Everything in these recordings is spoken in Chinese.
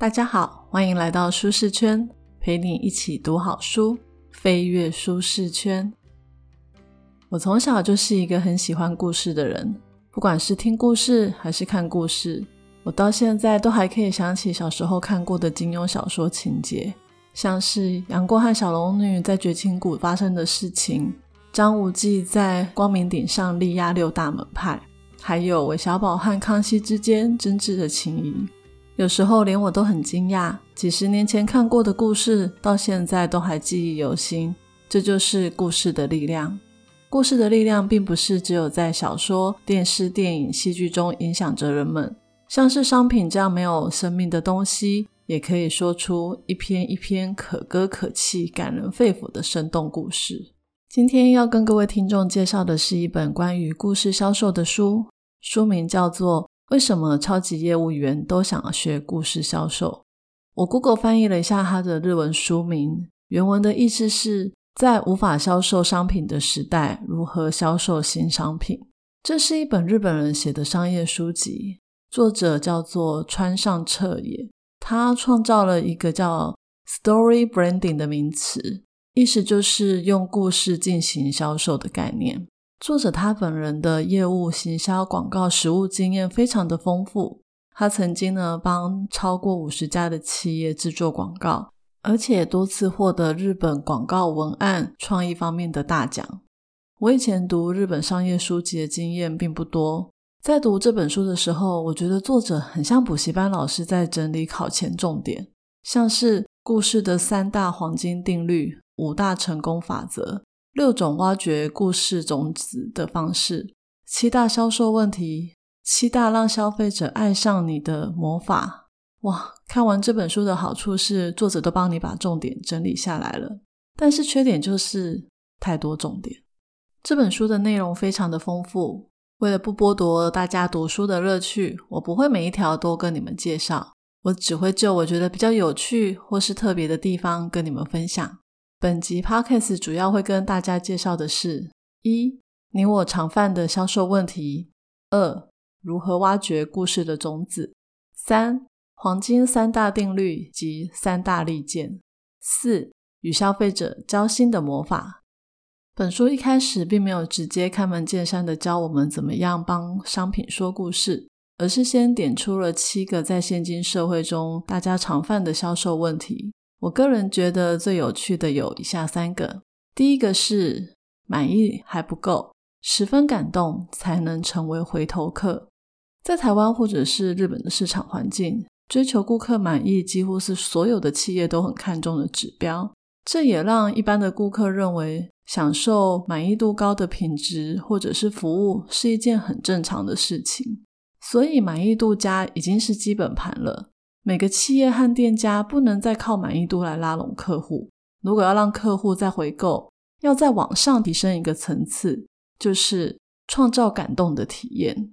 大家好，欢迎来到舒适圈，陪你一起读好书，飞跃舒适圈。我从小就是一个很喜欢故事的人，不管是听故事还是看故事，我到现在都还可以想起小时候看过的金庸小说情节，像是杨过和小龙女在绝情谷发生的事情，张无忌在光明顶上力压六大门派。还有韦小宝和康熙之间真挚的情谊，有时候连我都很惊讶，几十年前看过的故事，到现在都还记忆犹新。这就是故事的力量。故事的力量并不是只有在小说、电视、电影、戏剧中影响着人们，像是商品这样没有生命的东西，也可以说出一篇一篇可歌可泣、感人肺腑的生动故事。今天要跟各位听众介绍的是一本关于故事销售的书。书名叫做《为什么超级业务员都想学故事销售》。我 Google 翻译了一下它的日文书名，原文的意思是在无法销售商品的时代，如何销售新商品。这是一本日本人写的商业书籍，作者叫做川上彻也。他创造了一个叫 “story branding” 的名词，意思就是用故事进行销售的概念。作者他本人的业务、行销、广告实务经验非常的丰富。他曾经呢帮超过五十家的企业制作广告，而且多次获得日本广告文案创意方面的大奖。我以前读日本商业书籍的经验并不多，在读这本书的时候，我觉得作者很像补习班老师在整理考前重点，像是故事的三大黄金定律、五大成功法则。六种挖掘故事种子的方式，七大销售问题，七大让消费者爱上你的魔法。哇！看完这本书的好处是，作者都帮你把重点整理下来了。但是缺点就是太多重点。这本书的内容非常的丰富，为了不剥夺大家读书的乐趣，我不会每一条都跟你们介绍，我只会就我觉得比较有趣或是特别的地方跟你们分享。本集 podcast 主要会跟大家介绍的是：一、你我常犯的销售问题；二、如何挖掘故事的种子；三、黄金三大定律及三大利剑；四、与消费者交心的魔法。本书一开始并没有直接开门见山的教我们怎么样帮商品说故事，而是先点出了七个在现今社会中大家常犯的销售问题。我个人觉得最有趣的有以下三个：第一个是满意还不够，十分感动才能成为回头客。在台湾或者是日本的市场环境，追求顾客满意几乎是所有的企业都很看重的指标。这也让一般的顾客认为，享受满意度高的品质或者是服务是一件很正常的事情。所以满意度加已经是基本盘了。每个企业和店家不能再靠满意度来拉拢客户。如果要让客户再回购，要再往上提升一个层次，就是创造感动的体验。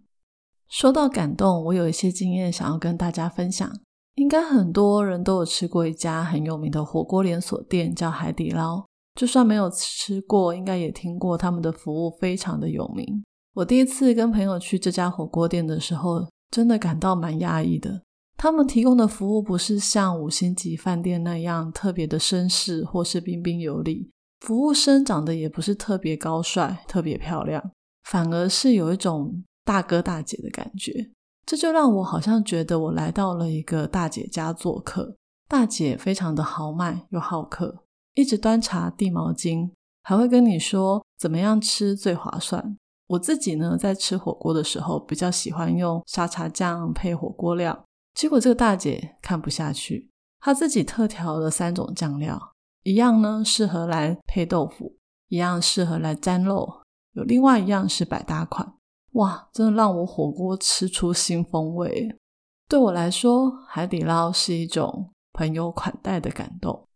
说到感动，我有一些经验想要跟大家分享。应该很多人都有吃过一家很有名的火锅连锁店，叫海底捞。就算没有吃过，应该也听过他们的服务非常的有名。我第一次跟朋友去这家火锅店的时候，真的感到蛮压抑的。他们提供的服务不是像五星级饭店那样特别的绅士或是彬彬有礼，服务生长得也不是特别高帅、特别漂亮，反而是有一种大哥大姐的感觉。这就让我好像觉得我来到了一个大姐家做客。大姐非常的豪迈又好客，一直端茶递毛巾，还会跟你说怎么样吃最划算。我自己呢，在吃火锅的时候比较喜欢用沙茶酱配火锅料。结果这个大姐看不下去，她自己特调了三种酱料，一样呢适合来配豆腐，一样适合来沾肉，有另外一样是百搭款。哇，真的让我火锅吃出新风味。对我来说，海底捞是一种朋友款待的感动。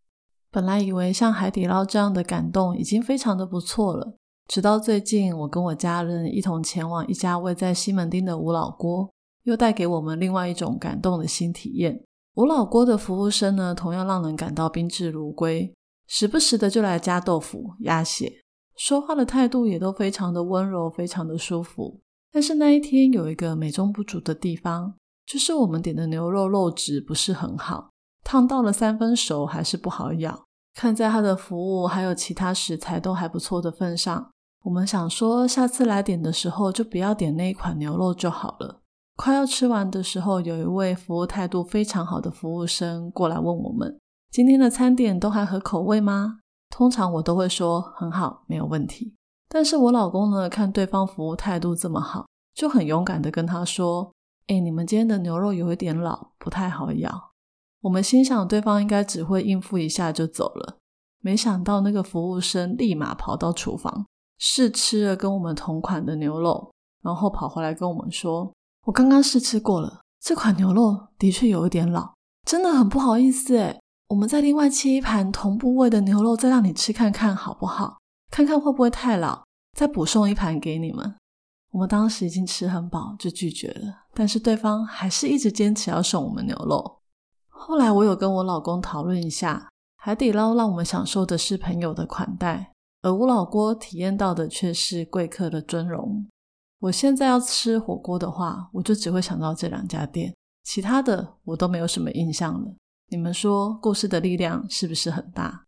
本来以为像海底捞这样的感动已经非常的不错了，直到最近我跟我家人一同前往一家位在西门町的吴老锅。又带给我们另外一种感动的新体验。吴老锅的服务生呢，同样让人感到宾至如归，时不时的就来加豆腐、鸭血，说话的态度也都非常的温柔，非常的舒服。但是那一天有一个美中不足的地方，就是我们点的牛肉肉质不是很好，烫到了三分熟还是不好咬。看在它的服务还有其他食材都还不错的份上，我们想说下次来点的时候就不要点那一款牛肉就好了。快要吃完的时候，有一位服务态度非常好的服务生过来问我们：“今天的餐点都还合口味吗？”通常我都会说很好，没有问题。但是我老公呢，看对方服务态度这么好，就很勇敢的跟他说：“哎，你们今天的牛肉有一点老，不太好咬。”我们心想对方应该只会应付一下就走了，没想到那个服务生立马跑到厨房试吃了跟我们同款的牛肉，然后跑回来跟我们说。我刚刚试吃过了，这款牛肉的确有一点老，真的很不好意思诶我们再另外切一盘同部位的牛肉，再让你吃看看好不好？看看会不会太老，再补送一盘给你们。我们当时已经吃很饱，就拒绝了。但是对方还是一直坚持要送我们牛肉。后来我有跟我老公讨论一下，海底捞让我们享受的是朋友的款待，而吴老锅体验到的却是贵客的尊荣。我现在要吃火锅的话，我就只会想到这两家店，其他的我都没有什么印象了。你们说故事的力量是不是很大？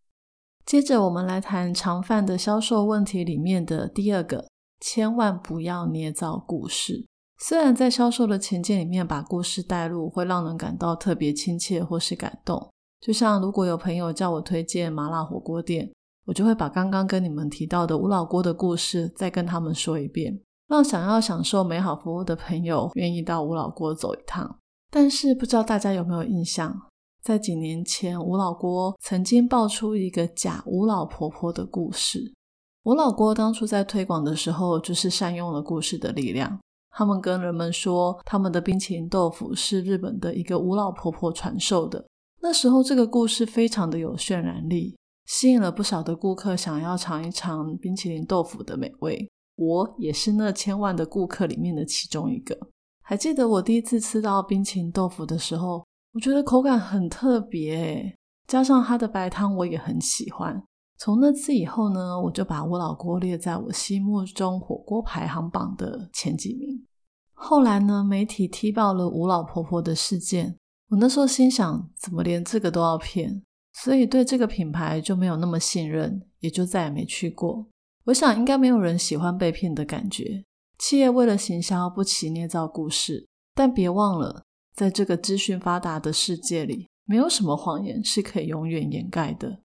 接着我们来谈常犯的销售问题里面的第二个，千万不要捏造故事。虽然在销售的前件里面把故事带入，会让人感到特别亲切或是感动。就像如果有朋友叫我推荐麻辣火锅店，我就会把刚刚跟你们提到的吴老锅的故事再跟他们说一遍。让想要享受美好服务的朋友愿意到吴老锅走一趟，但是不知道大家有没有印象，在几年前，吴老锅曾经爆出一个假吴老婆婆的故事。吴老锅当初在推广的时候，就是善用了故事的力量。他们跟人们说，他们的冰淇淋豆腐是日本的一个吴老婆婆传授的。那时候，这个故事非常的有渲染力，吸引了不少的顾客想要尝一尝冰淇淋豆腐的美味。我也是那千万的顾客里面的其中一个。还记得我第一次吃到冰淇淋豆腐的时候，我觉得口感很特别，加上它的白汤我也很喜欢。从那次以后呢，我就把我老锅列在我心目中火锅排行榜的前几名。后来呢，媒体踢爆了吴老婆婆的事件，我那时候心想，怎么连这个都要骗？所以对这个品牌就没有那么信任，也就再也没去过。我想应该没有人喜欢被骗的感觉。企业为了行销不起捏造故事，但别忘了，在这个资讯发达的世界里，没有什么谎言是可以永远掩盖的。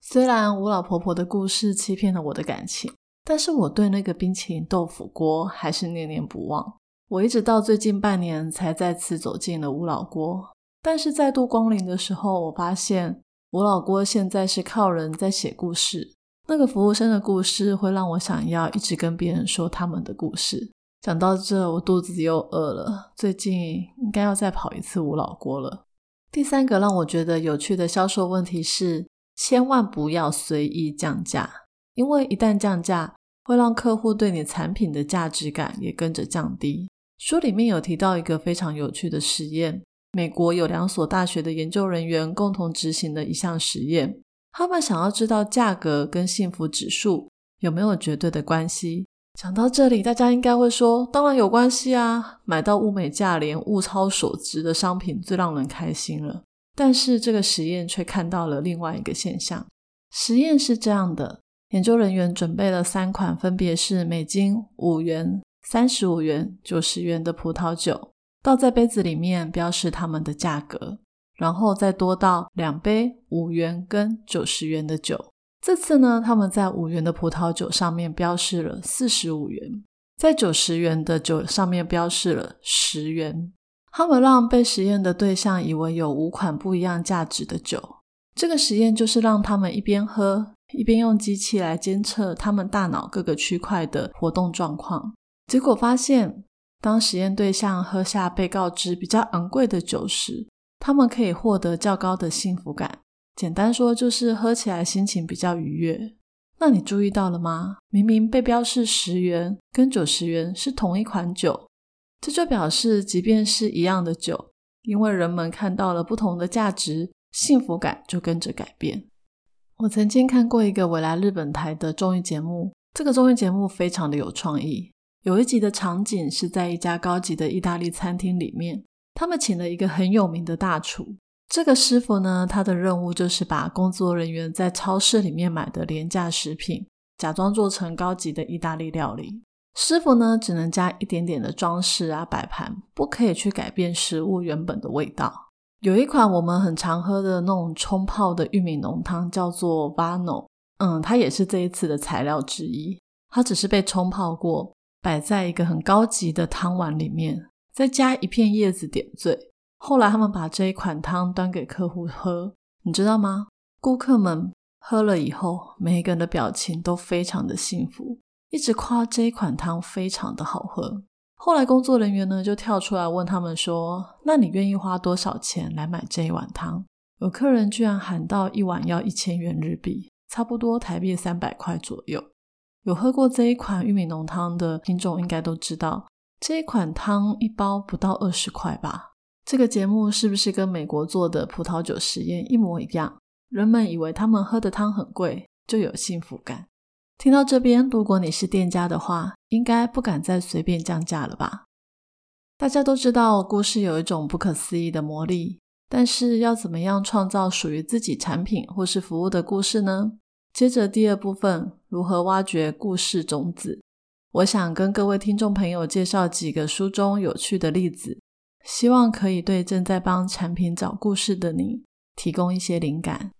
虽然吴老婆婆的故事欺骗了我的感情，但是我对那个冰淇淋豆腐锅还是念念不忘。我一直到最近半年才再次走进了吴老锅，但是再度光临的时候，我发现吴老锅现在是靠人在写故事。那个服务生的故事会让我想要一直跟别人说他们的故事。讲到这，我肚子又饿了。最近应该要再跑一次吴老锅了。第三个让我觉得有趣的销售问题是，千万不要随意降价，因为一旦降价，会让客户对你产品的价值感也跟着降低。书里面有提到一个非常有趣的实验，美国有两所大学的研究人员共同执行的一项实验。他们想要知道价格跟幸福指数有没有绝对的关系。讲到这里，大家应该会说：“当然有关系啊！买到物美价廉、物超所值的商品最让人开心了。”但是这个实验却看到了另外一个现象。实验是这样的：研究人员准备了三款，分别是美金五元、三十五元、九十元的葡萄酒，倒在杯子里面，标示它们的价格。然后再多到两杯五元跟九十元的酒。这次呢，他们在五元的葡萄酒上面标示了四十五元，在九十元的酒上面标示了十元。他们让被实验的对象以为有五款不一样价值的酒。这个实验就是让他们一边喝，一边用机器来监测他们大脑各个区块的活动状况。结果发现，当实验对象喝下被告知比较昂贵的酒时，他们可以获得较高的幸福感。简单说，就是喝起来心情比较愉悦。那你注意到了吗？明明被标示十元跟九十元是同一款酒，这就表示，即便是一样的酒，因为人们看到了不同的价值，幸福感就跟着改变。我曾经看过一个未来日本台的综艺节目，这个综艺节目非常的有创意。有一集的场景是在一家高级的意大利餐厅里面。他们请了一个很有名的大厨。这个师傅呢，他的任务就是把工作人员在超市里面买的廉价食品，假装做成高级的意大利料理。师傅呢，只能加一点点的装饰啊，摆盘，不可以去改变食物原本的味道。有一款我们很常喝的那种冲泡的玉米浓汤，叫做 Vano，嗯，它也是这一次的材料之一。它只是被冲泡过，摆在一个很高级的汤碗里面，再加一片叶子点缀。后来他们把这一款汤端给客户喝，你知道吗？顾客们喝了以后，每一个人的表情都非常的幸福，一直夸这一款汤非常的好喝。后来工作人员呢就跳出来问他们说：“那你愿意花多少钱来买这一碗汤？”有客人居然喊到一碗要一千元日币，差不多台币三百块左右。有喝过这一款玉米浓汤的听众应该都知道，这一款汤一包不到二十块吧。这个节目是不是跟美国做的葡萄酒实验一模一样？人们以为他们喝的汤很贵，就有幸福感。听到这边，如果你是店家的话，应该不敢再随便降价了吧？大家都知道，故事有一种不可思议的魔力，但是要怎么样创造属于自己产品或是服务的故事呢？接着第二部分，如何挖掘故事种子？我想跟各位听众朋友介绍几个书中有趣的例子。希望可以对正在帮产品找故事的你提供一些灵感。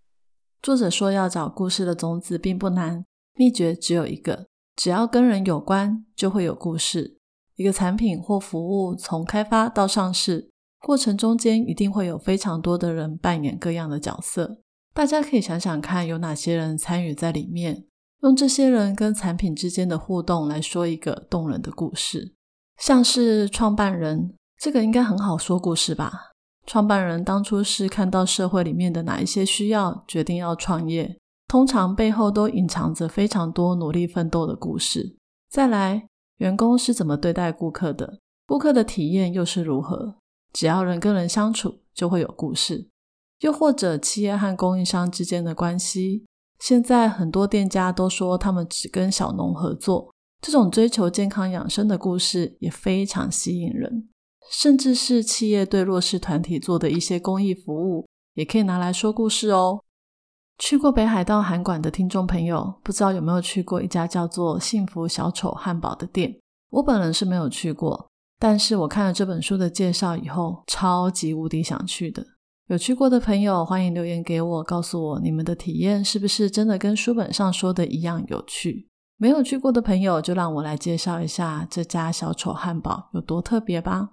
作者说，要找故事的种子并不难，秘诀只有一个：只要跟人有关，就会有故事。一个产品或服务从开发到上市过程中间，一定会有非常多的人扮演各样的角色。大家可以想想看，有哪些人参与在里面，用这些人跟产品之间的互动来说一个动人的故事，像是创办人。这个应该很好说故事吧？创办人当初是看到社会里面的哪一些需要，决定要创业。通常背后都隐藏着非常多努力奋斗的故事。再来，员工是怎么对待顾客的？顾客的体验又是如何？只要人跟人相处，就会有故事。又或者企业和供应商之间的关系，现在很多店家都说他们只跟小农合作，这种追求健康养生的故事也非常吸引人。甚至是企业对弱势团体做的一些公益服务，也可以拿来说故事哦。去过北海道韩馆的听众朋友，不知道有没有去过一家叫做“幸福小丑汉堡”的店？我本人是没有去过，但是我看了这本书的介绍以后，超级无敌想去的。有去过的朋友，欢迎留言给我，告诉我你们的体验是不是真的跟书本上说的一样有趣？没有去过的朋友，就让我来介绍一下这家小丑汉堡有多特别吧。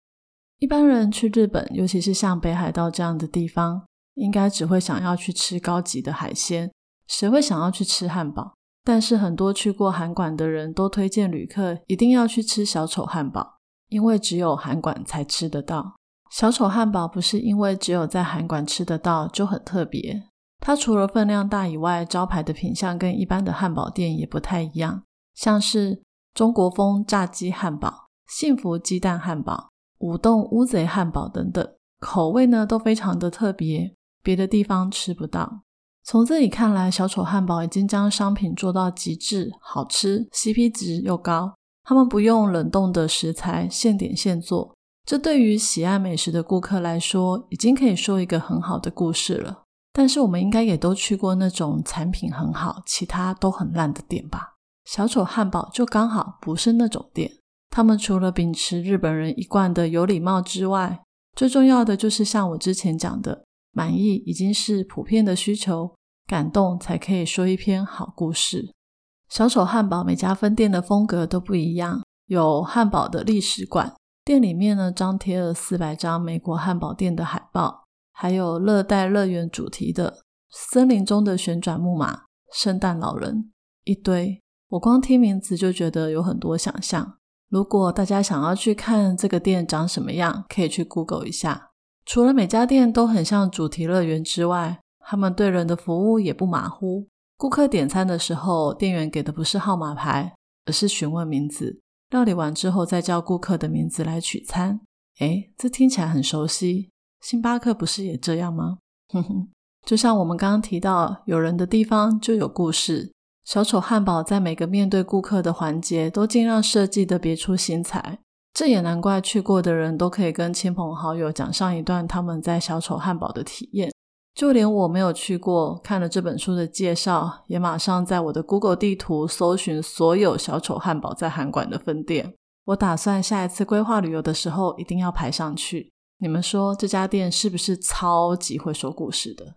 一般人去日本，尤其是像北海道这样的地方，应该只会想要去吃高级的海鲜，谁会想要去吃汉堡？但是很多去过韩馆的人都推荐旅客一定要去吃小丑汉堡，因为只有韩馆才吃得到。小丑汉堡不是因为只有在韩馆吃得到就很特别，它除了分量大以外，招牌的品相跟一般的汉堡店也不太一样，像是中国风炸鸡汉堡、幸福鸡蛋汉堡。舞动乌贼汉堡等等，口味呢都非常的特别，别的地方吃不到。从这里看来，小丑汉堡已经将商品做到极致，好吃，CP 值又高。他们不用冷冻的食材，现点现做，这对于喜爱美食的顾客来说，已经可以说一个很好的故事了。但是我们应该也都去过那种产品很好，其他都很烂的店吧？小丑汉堡就刚好不是那种店。他们除了秉持日本人一贯的有礼貌之外，最重要的就是像我之前讲的，满意已经是普遍的需求，感动才可以说一篇好故事。小丑汉堡每家分店的风格都不一样，有汉堡的历史馆，店里面呢张贴了四百张美国汉堡店的海报，还有热带乐园主题的森林中的旋转木马、圣诞老人，一堆。我光听名字就觉得有很多想象。如果大家想要去看这个店长什么样，可以去 Google 一下。除了每家店都很像主题乐园之外，他们对人的服务也不马虎。顾客点餐的时候，店员给的不是号码牌，而是询问名字。料理完之后，再叫顾客的名字来取餐。诶，这听起来很熟悉。星巴克不是也这样吗？哼哼，就像我们刚刚提到，有人的地方就有故事。小丑汉堡在每个面对顾客的环节都尽量设计的别出心裁，这也难怪去过的人都可以跟亲朋好友讲上一段他们在小丑汉堡的体验。就连我没有去过，看了这本书的介绍，也马上在我的 Google 地图搜寻所有小丑汉堡在韩馆的分店。我打算下一次规划旅游的时候，一定要排上去。你们说这家店是不是超级会说故事的？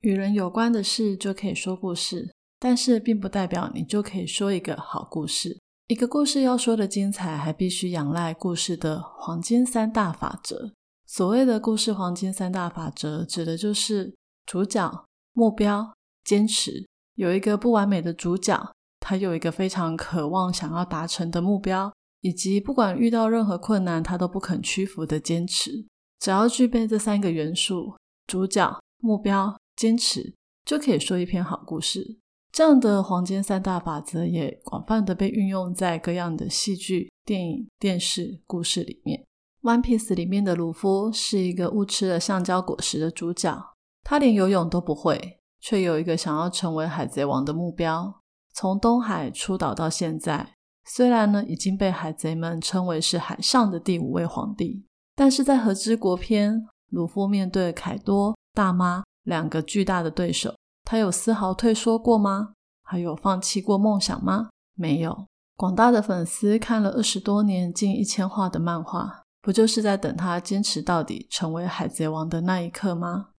与人有关的事就可以说故事，但是并不代表你就可以说一个好故事。一个故事要说的精彩，还必须仰赖故事的黄金三大法则。所谓的故事黄金三大法则，指的就是主角、目标、坚持。有一个不完美的主角，他有一个非常渴望想要达成的目标，以及不管遇到任何困难，他都不肯屈服的坚持。只要具备这三个元素：主角、目标、坚持，就可以说一篇好故事。这样的黄金三大法则也广泛的被运用在各样的戏剧、电影、电视故事里面。《One Piece》里面的鲁夫是一个误吃了橡胶果实的主角，他连游泳都不会，却有一个想要成为海贼王的目标。从东海出岛到现在，虽然呢已经被海贼们称为是海上的第五位皇帝，但是在和之国篇，鲁夫面对凯多、大妈两个巨大的对手，他有丝毫退缩过吗？还有放弃过梦想吗？没有。广大的粉丝看了二十多年近一千话的漫画。不就是在等他坚持到底，成为海贼王的那一刻吗？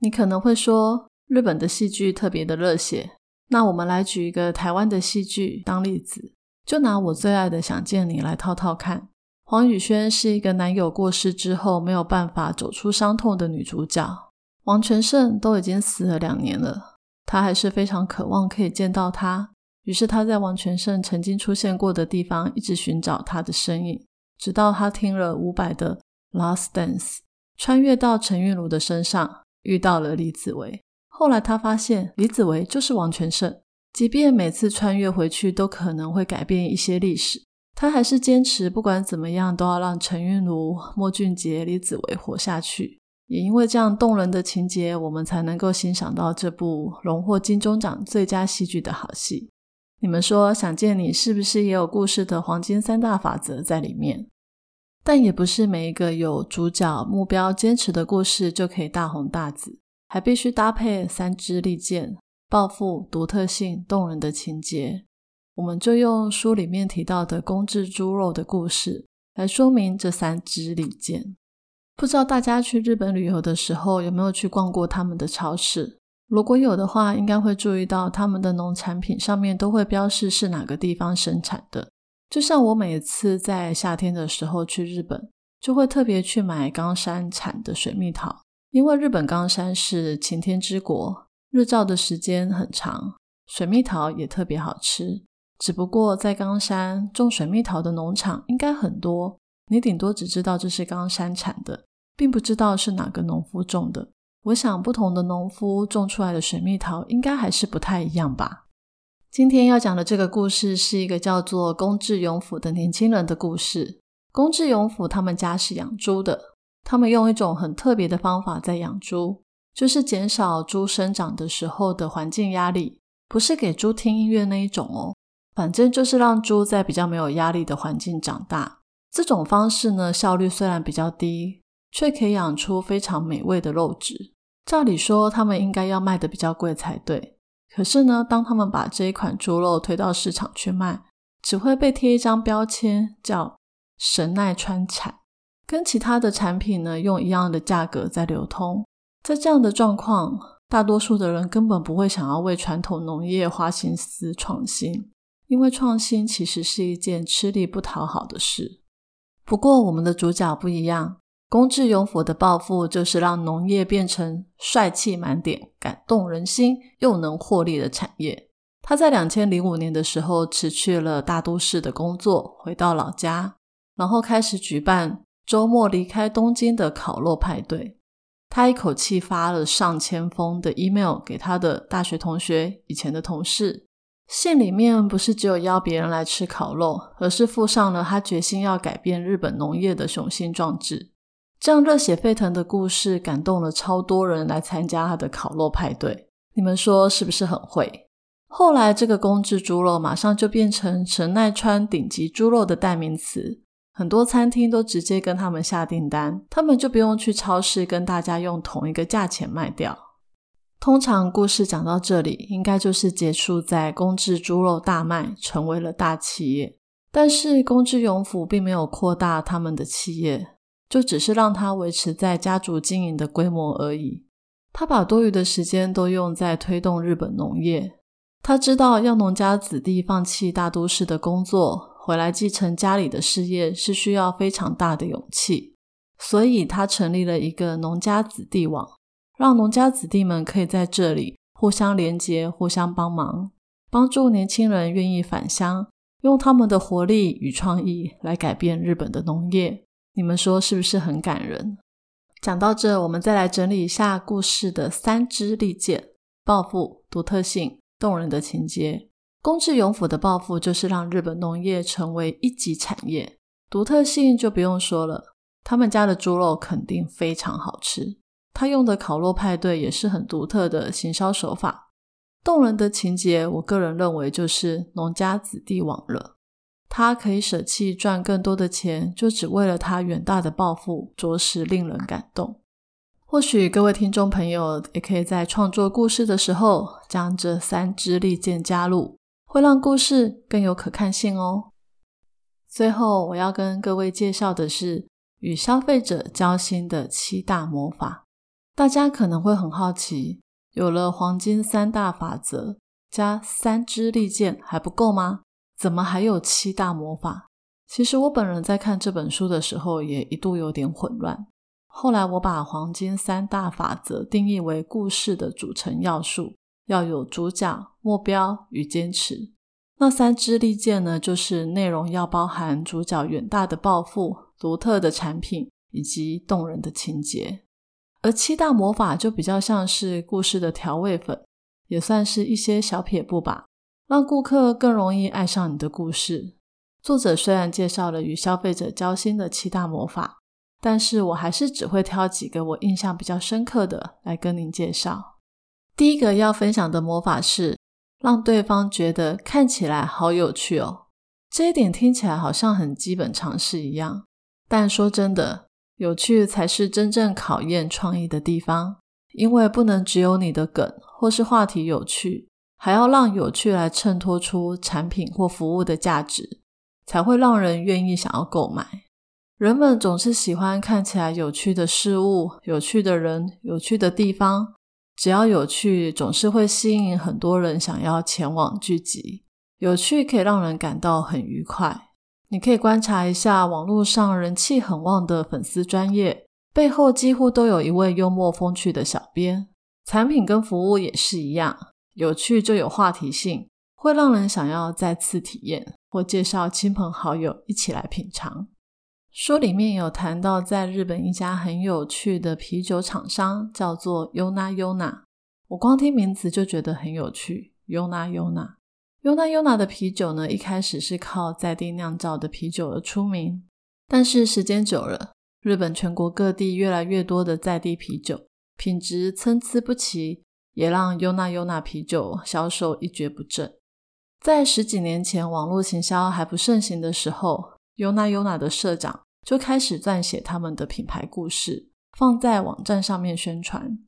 你可能会说，日本的戏剧特别的热血。那我们来举一个台湾的戏剧当例子，就拿我最爱的《想见你》来套套看。黄宇轩是一个男友过世之后没有办法走出伤痛的女主角，王全胜都已经死了两年了，她还是非常渴望可以见到他。于是她在王全胜曾经出现过的地方一直寻找他的身影。直到他听了伍佰的《Last Dance》，穿越到陈韵如的身上，遇到了李子维。后来他发现李子维就是王全胜，即便每次穿越回去都可能会改变一些历史，他还是坚持不管怎么样都要让陈韵如、莫俊杰、李子维活下去。也因为这样动人的情节，我们才能够欣赏到这部荣获金钟奖最佳戏剧的好戏。你们说想见你是不是也有故事的黄金三大法则在里面？但也不是每一个有主角、目标、坚持的故事就可以大红大紫，还必须搭配三支利剑、抱负、独特性、动人的情节。我们就用书里面提到的公制猪肉的故事来说明这三支利剑。不知道大家去日本旅游的时候有没有去逛过他们的超市？如果有的话，应该会注意到他们的农产品上面都会标示是哪个地方生产的。就像我每次在夏天的时候去日本，就会特别去买冈山产的水蜜桃，因为日本冈山是晴天之国，日照的时间很长，水蜜桃也特别好吃。只不过在冈山种水蜜桃的农场应该很多，你顶多只知道这是冈山产的，并不知道是哪个农夫种的。我想，不同的农夫种出来的水蜜桃应该还是不太一样吧。今天要讲的这个故事是一个叫做宫志勇府的年轻人的故事。宫志勇府他们家是养猪的，他们用一种很特别的方法在养猪，就是减少猪生长的时候的环境压力，不是给猪听音乐那一种哦，反正就是让猪在比较没有压力的环境长大。这种方式呢，效率虽然比较低，却可以养出非常美味的肉质。照理说，他们应该要卖的比较贵才对。可是呢，当他们把这一款猪肉推到市场去卖，只会被贴一张标签，叫“神奈川产”，跟其他的产品呢用一样的价格在流通。在这样的状况，大多数的人根本不会想要为传统农业花心思创新，因为创新其实是一件吃力不讨好的事。不过，我们的主角不一样。公志勇府的抱负就是让农业变成帅气满点、感动人心又能获利的产业。他在两千零五年的时候辞去了大都市的工作，回到老家，然后开始举办周末离开东京的烤肉派对。他一口气发了上千封的 email 给他的大学同学、以前的同事，信里面不是只有邀别人来吃烤肉，而是附上了他决心要改变日本农业的雄心壮志。这样热血沸腾的故事感动了超多人来参加他的烤肉派对，你们说是不是很会？后来这个公制猪肉马上就变成神奈川顶级猪肉的代名词，很多餐厅都直接跟他们下订单，他们就不用去超市跟大家用同一个价钱卖掉。通常故事讲到这里，应该就是结束在公制猪肉大卖，成为了大企业。但是公制永福并没有扩大他们的企业，就只是让他维持在家族经营的规模而已。他把多余的时间都用在推动日本农业。他知道要农家子弟放弃大都市的工作，回来继承家里的事业是需要非常大的勇气，所以他成立了一个农家子弟网。让农家子弟们可以在这里互相连接、互相帮忙，帮助年轻人愿意返乡，用他们的活力与创意来改变日本的农业。你们说是不是很感人？讲到这，我们再来整理一下故事的三支利剑：抱负、独特性、动人的情节。宫治永府的抱负就是让日本农业成为一级产业，独特性就不用说了，他们家的猪肉肯定非常好吃。他用的烤肉派对也是很独特的行销手法，动人的情节，我个人认为就是农家子弟网了。他可以舍弃赚更多的钱，就只为了他远大的抱负，着实令人感动。或许各位听众朋友也可以在创作故事的时候，将这三支利剑加入，会让故事更有可看性哦。最后，我要跟各位介绍的是与消费者交心的七大魔法。大家可能会很好奇，有了黄金三大法则加三支利剑还不够吗？怎么还有七大魔法？其实我本人在看这本书的时候也一度有点混乱。后来我把黄金三大法则定义为故事的组成要素，要有主角、目标与坚持。那三支利剑呢，就是内容要包含主角远大的抱负、独特的产品以及动人的情节。而七大魔法就比较像是故事的调味粉，也算是一些小撇步吧，让顾客更容易爱上你的故事。作者虽然介绍了与消费者交心的七大魔法，但是我还是只会挑几个我印象比较深刻的来跟您介绍。第一个要分享的魔法是让对方觉得看起来好有趣哦。这一点听起来好像很基本常识一样，但说真的。有趣才是真正考验创意的地方，因为不能只有你的梗或是话题有趣，还要让有趣来衬托出产品或服务的价值，才会让人愿意想要购买。人们总是喜欢看起来有趣的事物、有趣的人、有趣的地方，只要有趣，总是会吸引很多人想要前往聚集。有趣可以让人感到很愉快。你可以观察一下网络上人气很旺的粉丝专业，背后几乎都有一位幽默风趣的小编。产品跟服务也是一样，有趣就有话题性，会让人想要再次体验或介绍亲朋好友一起来品尝。书里面有谈到，在日本一家很有趣的啤酒厂商叫做 Yona Yona，我光听名字就觉得很有趣，Yona Yona。优娜优娜的啤酒呢，一开始是靠在地酿造的啤酒而出名，但是时间久了，日本全国各地越来越多的在地啤酒，品质参差不齐，也让优娜优娜啤酒销售一蹶不振。在十几年前网络行销还不盛行的时候，优娜优娜的社长就开始撰写他们的品牌故事，放在网站上面宣传，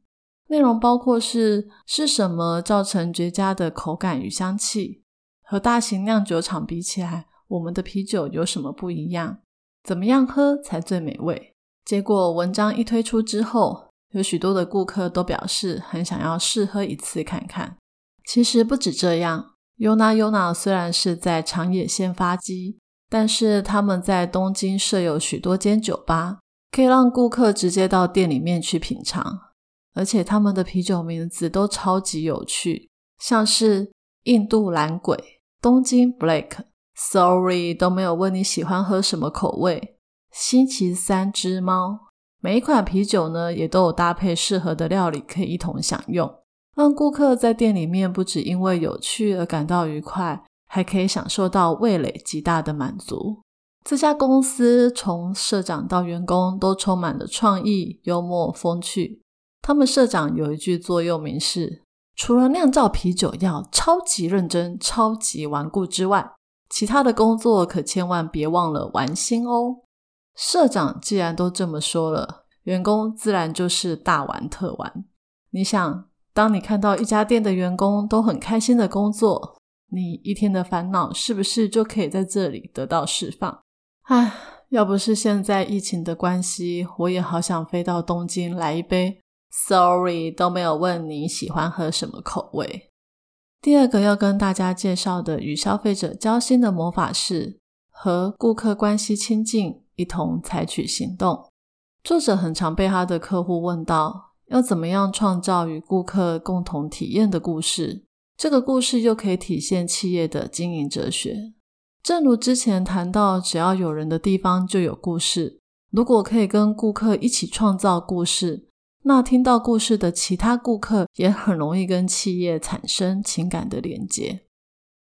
内容包括是是什么造成绝佳的口感与香气。和大型酿酒厂比起来，我们的啤酒有什么不一样？怎么样喝才最美味？结果文章一推出之后，有许多的顾客都表示很想要试喝一次看看。其实不止这样，Yona Yona 虽然是在长野县发迹，但是他们在东京设有许多间酒吧，可以让顾客直接到店里面去品尝。而且他们的啤酒名字都超级有趣，像是印度蓝鬼。东京 Black，Sorry 都没有问你喜欢喝什么口味。星期三只猫，每一款啤酒呢也都有搭配适合的料理可以一同享用，让顾客在店里面不止因为有趣而感到愉快，还可以享受到味蕾极大的满足。这家公司从社长到员工都充满了创意、幽默、风趣。他们社长有一句座右铭是。除了酿造啤酒要超级认真、超级顽固之外，其他的工作可千万别忘了玩心哦。社长既然都这么说了，员工自然就是大玩特玩。你想，当你看到一家店的员工都很开心的工作，你一天的烦恼是不是就可以在这里得到释放？唉，要不是现在疫情的关系，我也好想飞到东京来一杯。Sorry，都没有问你喜欢喝什么口味。第二个要跟大家介绍的与消费者交心的魔法是和顾客关系亲近，一同采取行动。作者很常被他的客户问到，要怎么样创造与顾客共同体验的故事？这个故事又可以体现企业的经营哲学。正如之前谈到，只要有人的地方就有故事。如果可以跟顾客一起创造故事，那听到故事的其他顾客也很容易跟企业产生情感的连接。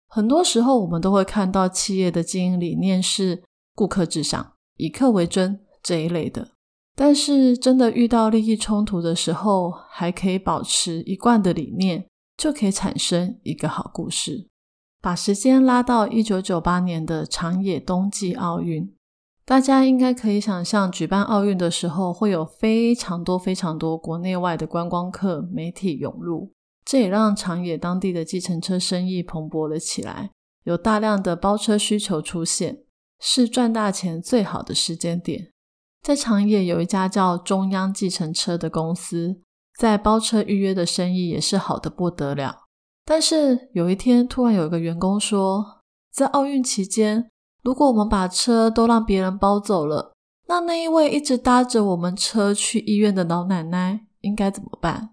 很多时候，我们都会看到企业的经营理念是顾客至上、以客为尊这一类的。但是，真的遇到利益冲突的时候，还可以保持一贯的理念，就可以产生一个好故事。把时间拉到一九九八年的长野冬季奥运，大家应该可以想象，举办奥运的时候会有非常多、非常多国内外的观光客、媒体涌入，这也让长野当地的计程车生意蓬勃了起来，有大量的包车需求出现，是赚大钱最好的时间点。在长野有一家叫中央计程车的公司，在包车预约的生意也是好的不得了。但是有一天，突然有一个员工说，在奥运期间，如果我们把车都让别人包走了，那那一位一直搭着我们车去医院的老奶奶应该怎么办？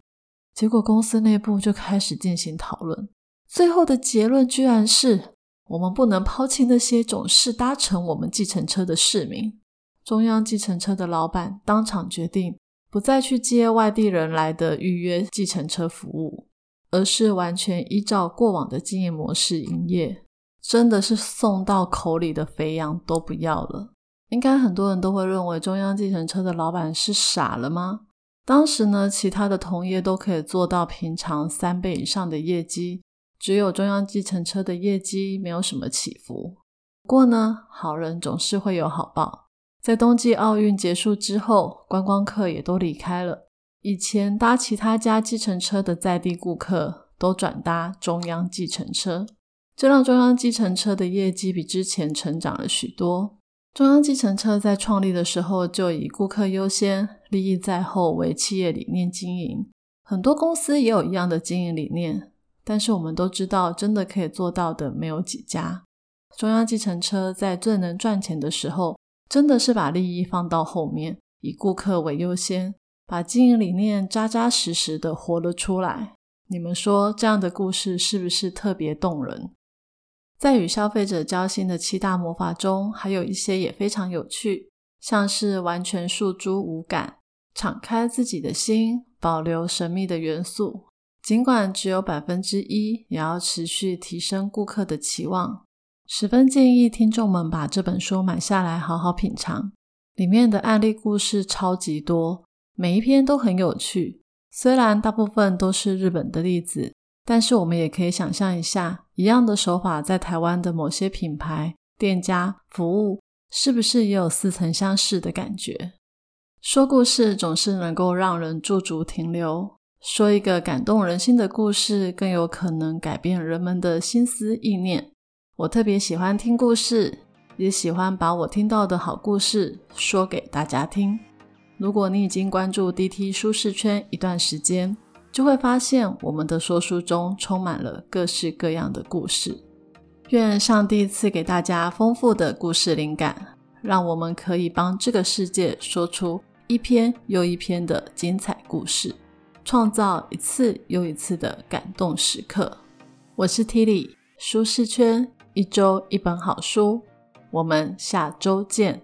结果公司内部就开始进行讨论，最后的结论居然是我们不能抛弃那些总是搭乘我们计程车的市民。中央计程车的老板当场决定，不再去接外地人来的预约计程车服务。而是完全依照过往的经营模式营业，真的是送到口里的肥羊都不要了。应该很多人都会认为中央计程车的老板是傻了吗？当时呢，其他的同业都可以做到平常三倍以上的业绩，只有中央计程车的业绩没有什么起伏。不过呢，好人总是会有好报，在冬季奥运结束之后，观光客也都离开了。以前搭其他家计程车的在地顾客都转搭中央计程车，这让中央计程车的业绩比之前成长了许多。中央计程车在创立的时候就以顾客优先、利益在后为企业理念经营，很多公司也有一样的经营理念，但是我们都知道，真的可以做到的没有几家。中央计程车在最能赚钱的时候，真的是把利益放到后面，以顾客为优先。把经营理念扎扎实实的活了出来，你们说这样的故事是不是特别动人？在与消费者交心的七大魔法中，还有一些也非常有趣，像是完全诉诸无感、敞开自己的心、保留神秘的元素，尽管只有百分之一，也要持续提升顾客的期望。十分建议听众们把这本书买下来，好好品尝，里面的案例故事超级多。每一篇都很有趣，虽然大部分都是日本的例子，但是我们也可以想象一下，一样的手法在台湾的某些品牌、店家、服务，是不是也有似曾相识的感觉？说故事总是能够让人驻足停留，说一个感动人心的故事，更有可能改变人们的心思意念。我特别喜欢听故事，也喜欢把我听到的好故事说给大家听。如果你已经关注 DT 舒适圈一段时间，就会发现我们的说书中充满了各式各样的故事。愿上帝赐给大家丰富的故事灵感，让我们可以帮这个世界说出一篇又一篇的精彩故事，创造一次又一次的感动时刻。我是 Tilly，舒适圈一周一本好书，我们下周见。